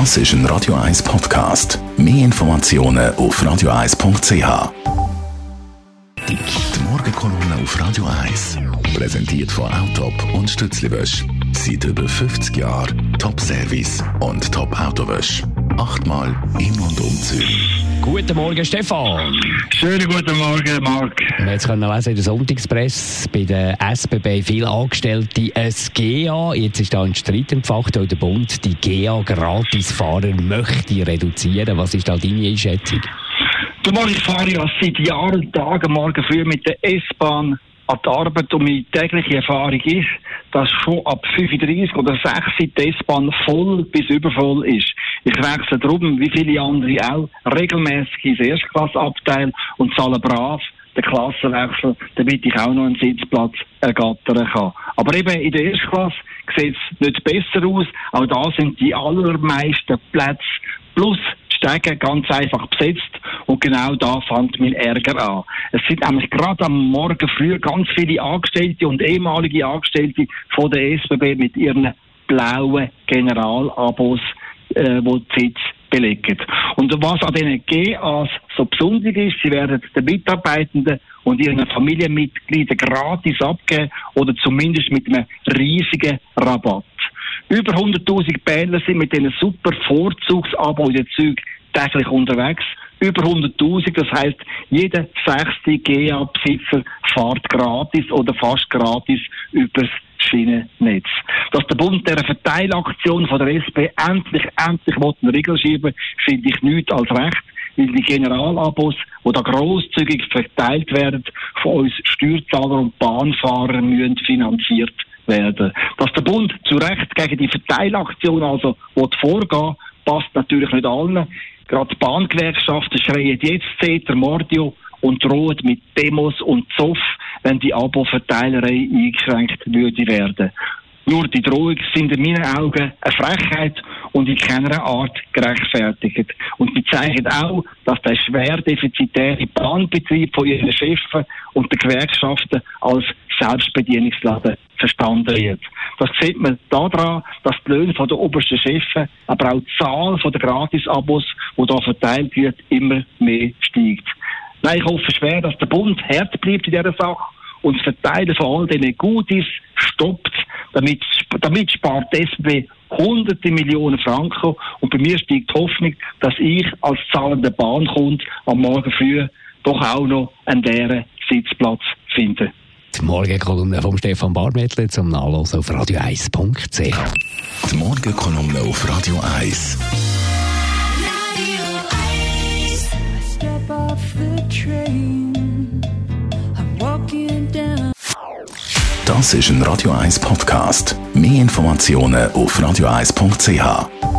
Das ist ein Radio 1 Podcast. Mehr Informationen auf radio1.ch. Die Morgenkolumne auf Radio 1 präsentiert von Autop und Stützliwösch. Seit über 50 Jahren Top-Service und Top-Autowösch. Achtmal in und um Zürich. Guten Morgen, Stefan. Schönen guten Morgen, Marc. Wir jetzt können lesen in der Sonntagspresse bei der SBB viele Angestellte ein GA. Jetzt ist da ein Streit entfacht, weil der Bund die GA-Gratisfahrer möchte reduzieren. Was ist da deine Einschätzung? Du, ich fahre ja seit Jahren und Tagen morgen früh mit der S-Bahn an die Arbeit und meine tägliche Erfahrung ist, dass schon ab 35 oder 6 die S-Bahn voll bis übervoll ist. Ich wechsle darum, wie viele andere auch, regelmäßig ins Erstklasseabteil und zahle brav den Klassenwechsel, damit ich auch noch einen Sitzplatz ergattern kann. Aber eben in der Erstklasse sieht es nicht besser aus. Auch da sind die allermeisten Plätze plus Stege ganz einfach besetzt. Und genau da fand mein Ärger an. Es sind nämlich gerade am Morgen früh ganz viele Angestellte und ehemalige Angestellte von der SBB mit ihren blauen Generalabos, äh, wo die Sitz belegen. Und was an diesen GAs so besonders ist, sie werden den Mitarbeitenden und ihren Familienmitgliedern gratis abgeben oder zumindest mit einem riesigen Rabatt. Über 100.000 Pendler sind mit diesen super Vorzugsabo in den Zügen täglich unterwegs. Über 100.000, das heißt, jeder sechste GA-Besitzer fährt gratis oder fast gratis übers Schienennetz. Dass der Bund der Verteilaktion von der SP endlich, endlich einen Riegel schieben finde ich nichts als recht weil die Generalabos, die da grosszügig verteilt werden, von uns Steuerzahler und Bahnfahrer müssen finanziert werden. Dass der Bund zu Recht gegen die Verteilaktion also vorgehen passt natürlich nicht allen. Gerade die Bahngewerkschaften schreien jetzt Zeter Mordio und drohen mit Demos und Zoff, wenn die Abo-Verteilerei eingeschränkt würde werden. Nur die Drohungen sind in meinen Augen eine Frechheit und in keiner Art gerechtfertigt. Und sie zeigen auch, dass der schwer defizitäre Bahnbetrieb von ihren Chefen und den Gewerkschaften als Selbstbedienungsladen verstanden wird. Das sieht man daran, dass die Löhne der obersten Chefen, aber auch die Zahl der Gratis-Abos, die da verteilt wird, immer mehr steigt. Nein, ich hoffe schwer, dass der Bund hart bleibt in dieser Sache und das Verteilen von all diesen Gutes stoppt, damit, damit spart die SB hunderte Millionen Franken und bei mir steigt die Hoffnung, dass ich als zahlender Bahnkunde am Morgen früh doch auch noch einen leeren Sitzplatz finde. Die Morgenkolumne von Stefan Barmettler zum Nachlesen auf radio1.ch. Die Morgenkolumne auf Radio 1. Das ist ein Radio 1 Podcast. Mehr Informationen auf radio1.ch.